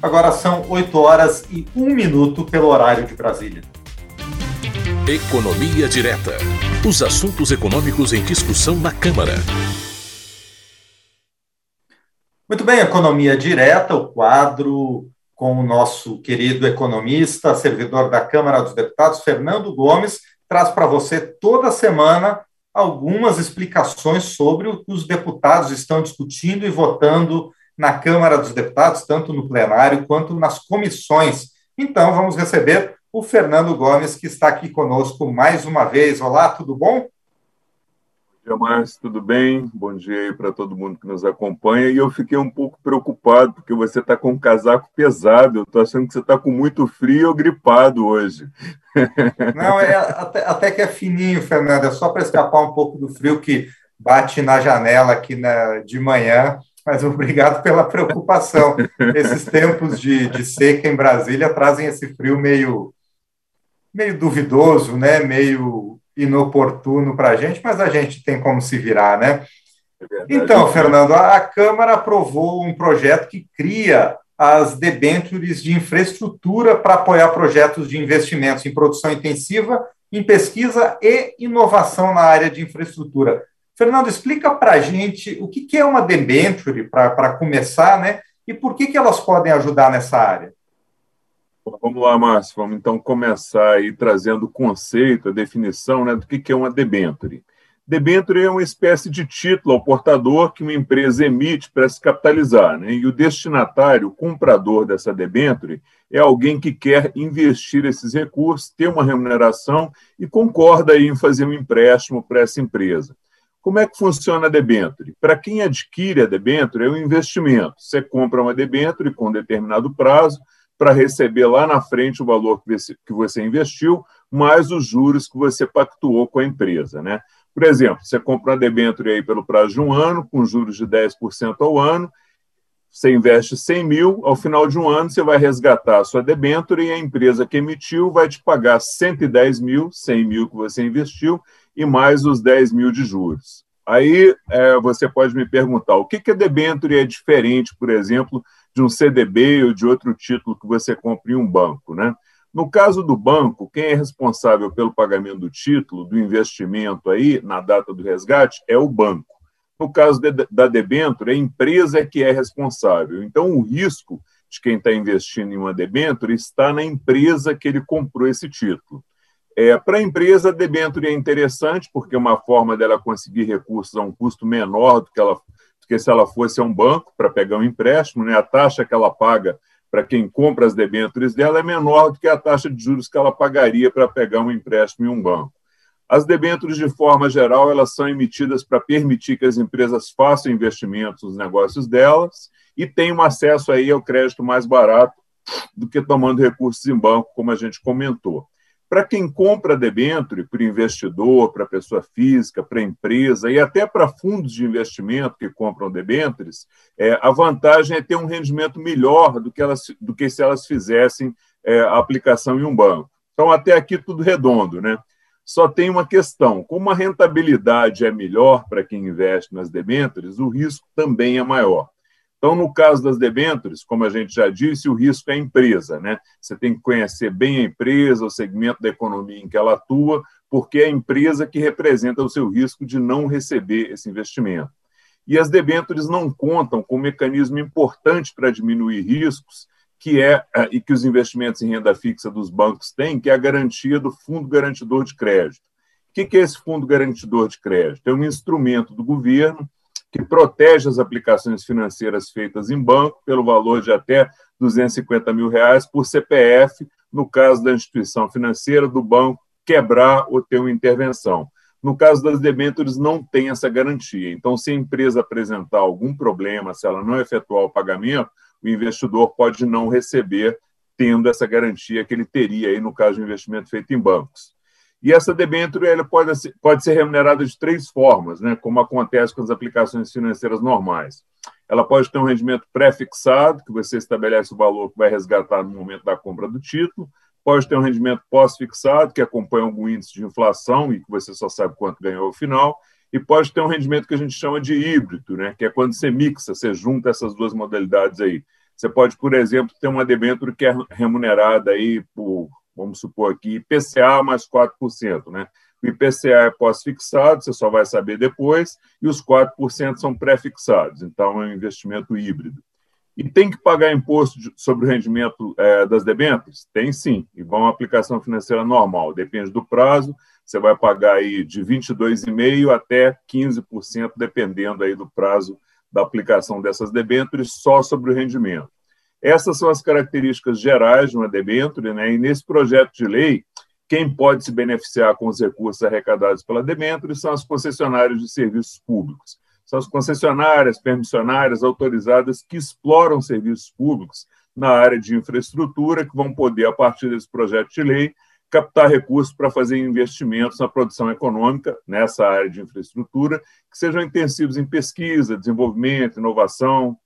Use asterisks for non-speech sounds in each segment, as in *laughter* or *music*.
Agora são 8 horas e 1 minuto pelo horário de Brasília. Economia Direta. Os assuntos econômicos em discussão na Câmara. Muito bem, Economia Direta, o quadro com o nosso querido economista, servidor da Câmara dos Deputados, Fernando Gomes, traz para você toda semana algumas explicações sobre o que os deputados estão discutindo e votando na Câmara dos Deputados, tanto no plenário quanto nas comissões. Então, vamos receber o Fernando Gomes, que está aqui conosco mais uma vez. Olá, tudo bom? dia, Márcio, tudo bem? Bom dia aí para todo mundo que nos acompanha. E eu fiquei um pouco preocupado, porque você está com um casaco pesado. Eu estou achando que você está com muito frio ou gripado hoje. *laughs* Não, é até, até, que é fininho, Fernando. É só para escapar um pouco do frio que bate na janela aqui na, de manhã. Mas obrigado pela preocupação. Esses tempos de, de seca em Brasília trazem esse frio meio, meio duvidoso, né? meio inoportuno para a gente, mas a gente tem como se virar, né? É então, Fernando, a Câmara aprovou um projeto que cria as debêntures de infraestrutura para apoiar projetos de investimentos em produção intensiva, em pesquisa e inovação na área de infraestrutura. Fernando, explica para a gente o que, é uma debenture, para começar, né? E por que, que elas podem ajudar nessa área? Vamos lá, Márcio. Vamos então começar aí trazendo o conceito, a definição né, do que é uma debenture. Debenture é uma espécie de título ao portador que uma empresa emite para se capitalizar. Né? E o destinatário, o comprador dessa debenture, é alguém que quer investir esses recursos, ter uma remuneração e concorda em fazer um empréstimo para essa empresa. Como é que funciona a debenture? Para quem adquire a debenture, é um investimento. Você compra uma debenture com determinado prazo, para receber lá na frente o valor que você investiu, mais os juros que você pactuou com a empresa. Né? Por exemplo, você compra uma debênture aí pelo prazo de um ano, com juros de 10% ao ano, você investe 100 mil, ao final de um ano você vai resgatar a sua debênture e a empresa que emitiu vai te pagar 110 mil, 100 mil que você investiu, e mais os 10 mil de juros. Aí é, você pode me perguntar, o que, que a debênture é diferente, por exemplo, de um CDB ou de outro título que você compra em um banco, né? No caso do banco, quem é responsável pelo pagamento do título, do investimento aí, na data do resgate, é o banco. No caso de, da debênture, a empresa é que é responsável. Então, o risco de quem está investindo em uma debênture está na empresa que ele comprou esse título. É, Para a empresa, a debênture é interessante, porque é uma forma dela conseguir recursos a um custo menor do que ela porque se ela fosse a um banco para pegar um empréstimo, né, a taxa que ela paga para quem compra as debêntures dela é menor do que a taxa de juros que ela pagaria para pegar um empréstimo em um banco. As debêntures, de forma geral, elas são emitidas para permitir que as empresas façam investimentos nos negócios delas e tenham acesso aí ao crédito mais barato do que tomando recursos em banco, como a gente comentou. Para quem compra debênture, para investidor, para pessoa física, para empresa e até para fundos de investimento que compram debêntures, é, a vantagem é ter um rendimento melhor do que, elas, do que se elas fizessem é, a aplicação em um banco. Então, até aqui tudo redondo, né? Só tem uma questão: como a rentabilidade é melhor para quem investe nas debêntures, o risco também é maior. Então, no caso das debêntures, como a gente já disse, o risco é a empresa. Né? Você tem que conhecer bem a empresa, o segmento da economia em que ela atua, porque é a empresa que representa o seu risco de não receber esse investimento. E as debêntures não contam com um mecanismo importante para diminuir riscos, que é eh, e que os investimentos em renda fixa dos bancos têm, que é a garantia do Fundo Garantidor de Crédito. O que é esse Fundo Garantidor de Crédito? É um instrumento do governo que protege as aplicações financeiras feitas em banco pelo valor de até 250 mil reais por CPF, no caso da instituição financeira do banco quebrar ou ter uma intervenção. No caso das debêntures, não tem essa garantia. Então, se a empresa apresentar algum problema, se ela não efetuar o pagamento, o investidor pode não receber, tendo essa garantia que ele teria aí no caso de investimento feito em bancos. E essa debênture ela pode, pode ser remunerada de três formas, né, como acontece com as aplicações financeiras normais. Ela pode ter um rendimento pré-fixado, que você estabelece o valor que vai resgatar no momento da compra do título. Pode ter um rendimento pós-fixado, que acompanha algum índice de inflação e que você só sabe quanto ganhou ao final. E pode ter um rendimento que a gente chama de híbrido, né, que é quando você mixa, você junta essas duas modalidades aí. Você pode, por exemplo, ter uma debênture que é remunerada aí por, vamos supor aqui, IPCA mais 4%, né? O IPCA é pós-fixado, você só vai saber depois, e os 4% são pré-fixados, então é um investimento híbrido. E tem que pagar imposto sobre o rendimento é, das debêntures? Tem sim, igual uma aplicação financeira normal, depende do prazo, você vai pagar aí de 22,5% até 15%, dependendo aí do prazo da aplicação dessas debêntures, só sobre o rendimento. Essas são as características gerais de uma debênture, né? e nesse projeto de lei, quem pode se beneficiar com os recursos arrecadados pela debênture são as concessionárias de serviços públicos. São as concessionárias, permissionárias autorizadas que exploram serviços públicos na área de infraestrutura, que vão poder, a partir desse projeto de lei, captar recursos para fazer investimentos na produção econômica nessa área de infraestrutura, que sejam intensivos em pesquisa, desenvolvimento, inovação,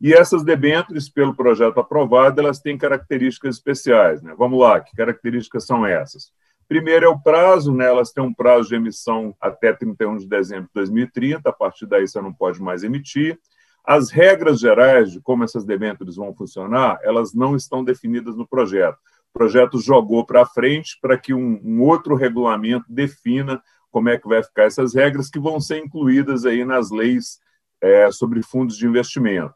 e essas debêntures, pelo projeto aprovado, elas têm características especiais. Né? Vamos lá, que características são essas? Primeiro é o prazo, né? elas têm um prazo de emissão até 31 de dezembro de 2030, a partir daí você não pode mais emitir. As regras gerais de como essas debêntures vão funcionar, elas não estão definidas no projeto. O projeto jogou para frente para que um, um outro regulamento defina como é que vai ficar essas regras que vão ser incluídas aí nas leis é, sobre fundos de investimento.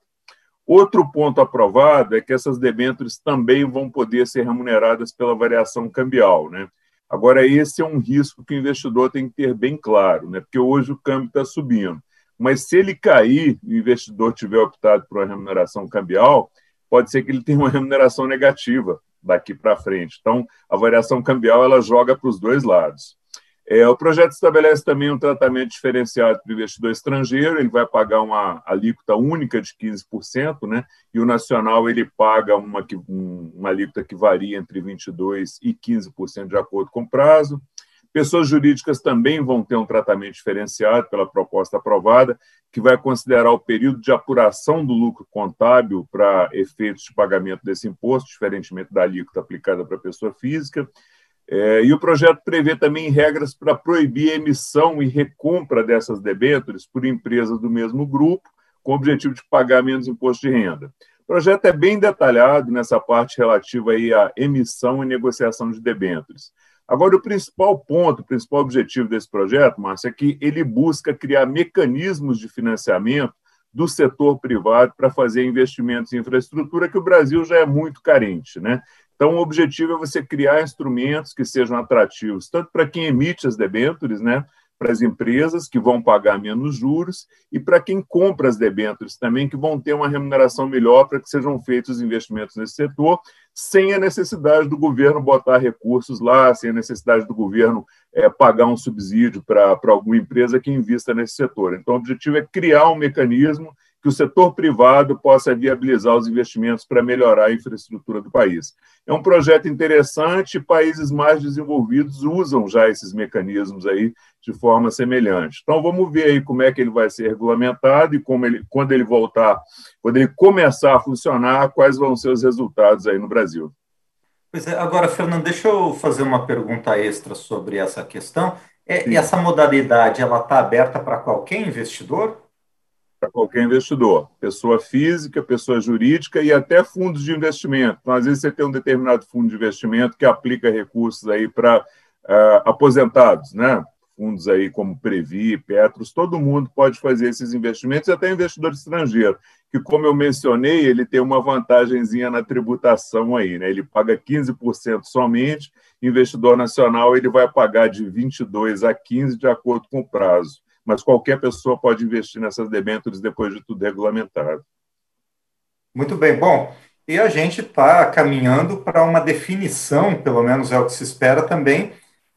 Outro ponto aprovado é que essas debêntures também vão poder ser remuneradas pela variação cambial. Né? Agora, esse é um risco que o investidor tem que ter bem claro, né? porque hoje o câmbio está subindo. Mas se ele cair e o investidor tiver optado por uma remuneração cambial, pode ser que ele tenha uma remuneração negativa daqui para frente. Então, a variação cambial ela joga para os dois lados. É, o projeto estabelece também um tratamento diferenciado para o investidor estrangeiro, ele vai pagar uma alíquota única de 15%, né? e o nacional ele paga uma, uma alíquota que varia entre 22% e 15% de acordo com o prazo. Pessoas jurídicas também vão ter um tratamento diferenciado pela proposta aprovada, que vai considerar o período de apuração do lucro contábil para efeitos de pagamento desse imposto, diferentemente da alíquota aplicada para a pessoa física. É, e o projeto prevê também regras para proibir a emissão e recompra dessas debêntures por empresas do mesmo grupo, com o objetivo de pagar menos imposto de renda. O projeto é bem detalhado nessa parte relativa aí à emissão e negociação de debêntures. Agora, o principal ponto, o principal objetivo desse projeto, Márcio, é que ele busca criar mecanismos de financiamento do setor privado para fazer investimentos em infraestrutura que o Brasil já é muito carente. Né? Então, o objetivo é você criar instrumentos que sejam atrativos, tanto para quem emite as debêntures, né, para as empresas que vão pagar menos juros e para quem compra as debêntures também, que vão ter uma remuneração melhor para que sejam feitos investimentos nesse setor, sem a necessidade do governo botar recursos lá, sem a necessidade do governo é, pagar um subsídio para alguma empresa que invista nesse setor. Então, o objetivo é criar um mecanismo que o setor privado possa viabilizar os investimentos para melhorar a infraestrutura do país. É um projeto interessante, países mais desenvolvidos usam já esses mecanismos aí de forma semelhante. Então vamos ver aí como é que ele vai ser regulamentado e como ele, quando ele voltar, quando ele começar a funcionar, quais vão ser os resultados aí no Brasil. Pois é, agora, Fernando, deixa eu fazer uma pergunta extra sobre essa questão. É, essa modalidade ela está aberta para qualquer investidor? Para qualquer investidor, pessoa física, pessoa jurídica e até fundos de investimento. Então, às vezes, você tem um determinado fundo de investimento que aplica recursos aí para uh, aposentados, né? Fundos aí como Previ, Petros, todo mundo pode fazer esses investimentos, e até investidor estrangeiro, que, como eu mencionei, ele tem uma vantagemzinha na tributação aí, né? Ele paga 15% somente, investidor nacional ele vai pagar de 22 a 15 de acordo com o prazo mas qualquer pessoa pode investir nessas debêntures depois de tudo regulamentado. Muito bem. Bom, e a gente está caminhando para uma definição, pelo menos é o que se espera também,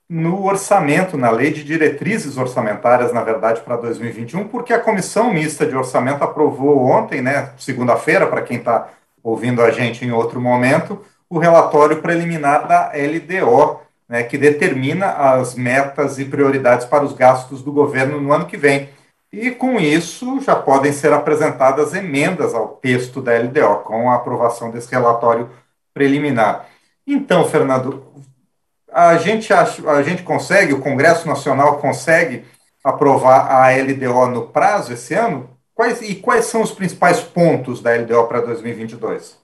no orçamento, na lei de diretrizes orçamentárias, na verdade, para 2021, porque a Comissão Mista de Orçamento aprovou ontem, né, segunda-feira, para quem está ouvindo a gente em outro momento, o relatório preliminar da LDO, né, que determina as metas e prioridades para os gastos do governo no ano que vem. E com isso já podem ser apresentadas emendas ao texto da LDO, com a aprovação desse relatório preliminar. Então, Fernando, a gente, acha, a gente consegue, o Congresso Nacional consegue aprovar a LDO no prazo esse ano? Quais, e quais são os principais pontos da LDO para 2022?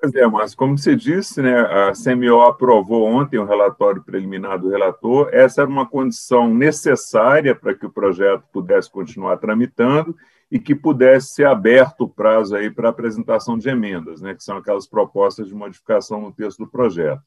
Pois é, mas como você disse, né, a CMO aprovou ontem o relatório preliminar do relator. Essa era uma condição necessária para que o projeto pudesse continuar tramitando e que pudesse ser aberto o prazo aí para apresentação de emendas, né, que são aquelas propostas de modificação no texto do projeto.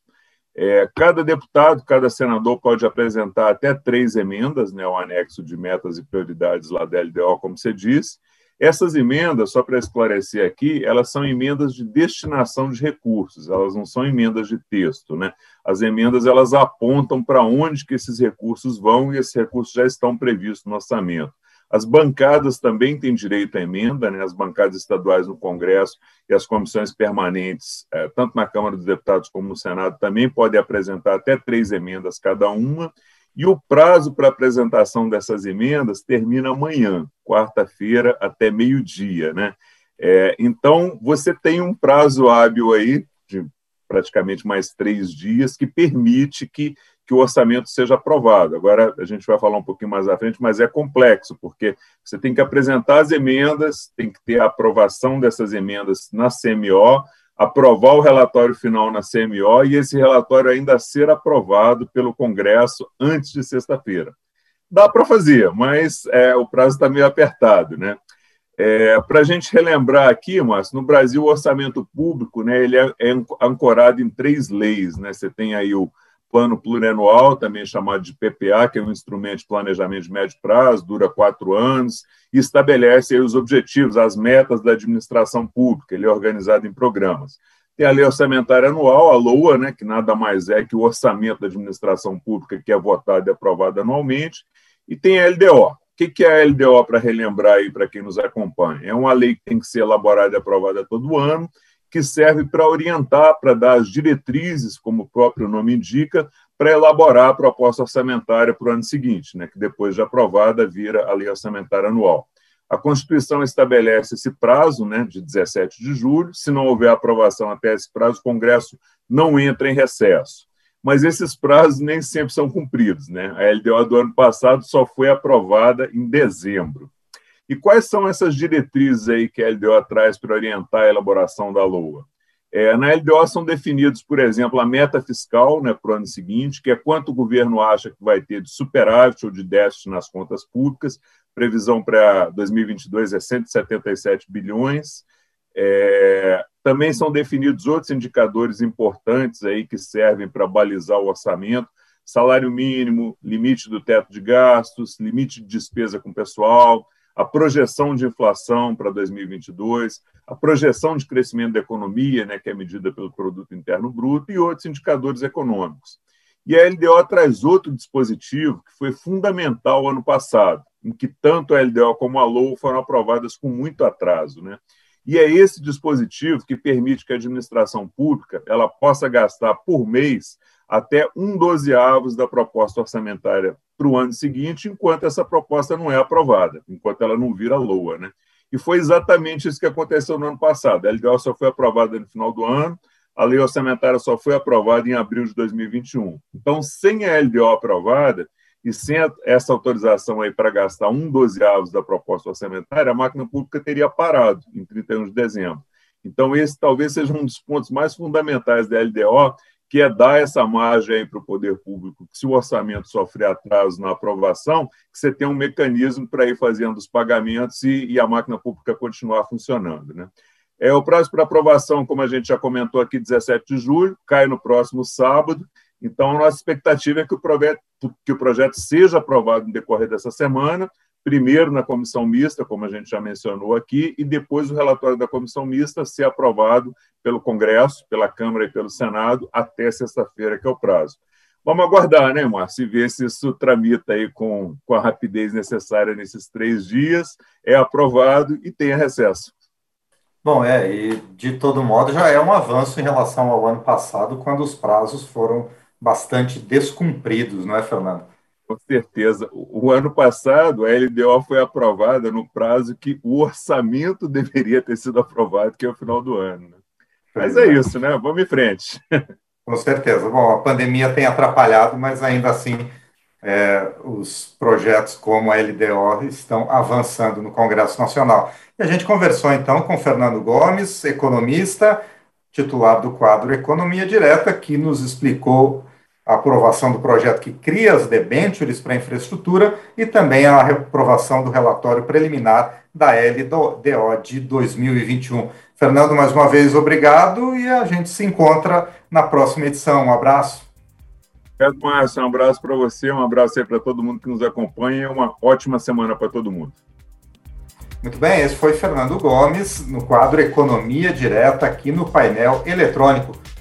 É, cada deputado, cada senador pode apresentar até três emendas, né, o anexo de metas e prioridades lá da LDO, como você disse, essas emendas, só para esclarecer aqui, elas são emendas de destinação de recursos, elas não são emendas de texto, né? As emendas elas apontam para onde que esses recursos vão e esses recursos já estão previstos no orçamento. As bancadas também têm direito à emenda, né? as bancadas estaduais no Congresso e as comissões permanentes, eh, tanto na Câmara dos Deputados como no Senado, também podem apresentar até três emendas cada uma, e o prazo para apresentação dessas emendas termina amanhã, quarta-feira, até meio-dia. Né? É, então, você tem um prazo hábil aí, de praticamente mais três dias, que permite que, que o orçamento seja aprovado. Agora, a gente vai falar um pouquinho mais à frente, mas é complexo, porque você tem que apresentar as emendas, tem que ter a aprovação dessas emendas na CMO, aprovar o relatório final na CMO e esse relatório ainda ser aprovado pelo Congresso antes de sexta-feira. Dá para fazer, mas é, o prazo está meio apertado, né? É, para a gente relembrar aqui, Márcio, no Brasil o orçamento público, né, ele é, é ancorado em três leis, né? Você tem aí o plano plurianual, também chamado de PPA, que é um instrumento de planejamento de médio prazo, dura quatro anos, e estabelece os objetivos, as metas da administração pública, ele é organizado em programas. Tem a lei orçamentária anual, a LOA, né, que nada mais é que o orçamento da administração pública, que é votado e aprovado anualmente, e tem a LDO. O que é a LDO, para relembrar aí para quem nos acompanha? É uma lei que tem que ser elaborada e aprovada todo ano, que serve para orientar, para dar as diretrizes, como o próprio nome indica, para elaborar a proposta orçamentária para o ano seguinte, né, que depois de aprovada vira a lei orçamentária anual. A Constituição estabelece esse prazo, né, de 17 de julho. Se não houver aprovação até esse prazo, o Congresso não entra em recesso. Mas esses prazos nem sempre são cumpridos. Né? A LDO do ano passado só foi aprovada em dezembro. E quais são essas diretrizes aí que a LDO traz para orientar a elaboração da LOA? É, na LDO são definidos, por exemplo, a meta fiscal né, para o ano seguinte, que é quanto o governo acha que vai ter de superávit ou de déficit nas contas públicas. Previsão para 2022 é 177 bilhões. É, também são definidos outros indicadores importantes aí que servem para balizar o orçamento, salário mínimo, limite do teto de gastos, limite de despesa com pessoal, a projeção de inflação para 2022, a projeção de crescimento da economia, né, que é medida pelo produto interno bruto, e outros indicadores econômicos. E a LDO traz outro dispositivo que foi fundamental ano passado, em que tanto a LDO como a LOU foram aprovadas com muito atraso, né? E é esse dispositivo que permite que a administração pública ela possa gastar por mês até um dozeavos da proposta orçamentária para o ano seguinte, enquanto essa proposta não é aprovada, enquanto ela não vira LOA. Né? E foi exatamente isso que aconteceu no ano passado. A LDO só foi aprovada no final do ano, a lei orçamentária só foi aprovada em abril de 2021. Então, sem a LDO aprovada e sem essa autorização aí para gastar um dozeavos da proposta orçamentária, a máquina pública teria parado em 31 de dezembro. Então, esse talvez seja um dos pontos mais fundamentais da LDO, que é dar essa margem para o poder público, que se o orçamento sofrer atraso na aprovação, que você tem um mecanismo para ir fazendo os pagamentos e, e, a máquina pública continuar funcionando. Né? É, o prazo para aprovação, como a gente já comentou aqui, 17 de julho, cai no próximo sábado, então a nossa expectativa é que o que o projeto seja aprovado no decorrer dessa semana, primeiro na comissão mista, como a gente já mencionou aqui, e depois o relatório da comissão mista ser aprovado pelo Congresso, pela Câmara e pelo Senado até sexta-feira, que é o prazo. Vamos aguardar, né, Márcio, e ver se isso tramita aí com, com a rapidez necessária nesses três dias, é aprovado e tenha recesso. Bom, é, e de todo modo já é um avanço em relação ao ano passado, quando os prazos foram bastante descumpridos, não é, Fernando? Com certeza. O ano passado, a LDO foi aprovada no prazo que o orçamento deveria ter sido aprovado, que é o final do ano. Né? Mas é isso, né? Vamos em frente. *laughs* Com certeza. Bom, a pandemia tem atrapalhado, mas ainda assim é, os projetos como a LDO estão avançando no Congresso Nacional. E a gente conversou então com Fernando Gomes, economista, titular do quadro Economia Direta, que nos explicou a aprovação do projeto que cria as debêntures para infraestrutura e também a aprovação do relatório preliminar da LDO de 2021. Fernando, mais uma vez, obrigado e a gente se encontra na próxima edição. Um abraço. Obrigado, Márcio. Um abraço para você, um abraço aí para todo mundo que nos acompanha e uma ótima semana para todo mundo. Muito bem, esse foi Fernando Gomes no quadro Economia Direta aqui no painel eletrônico.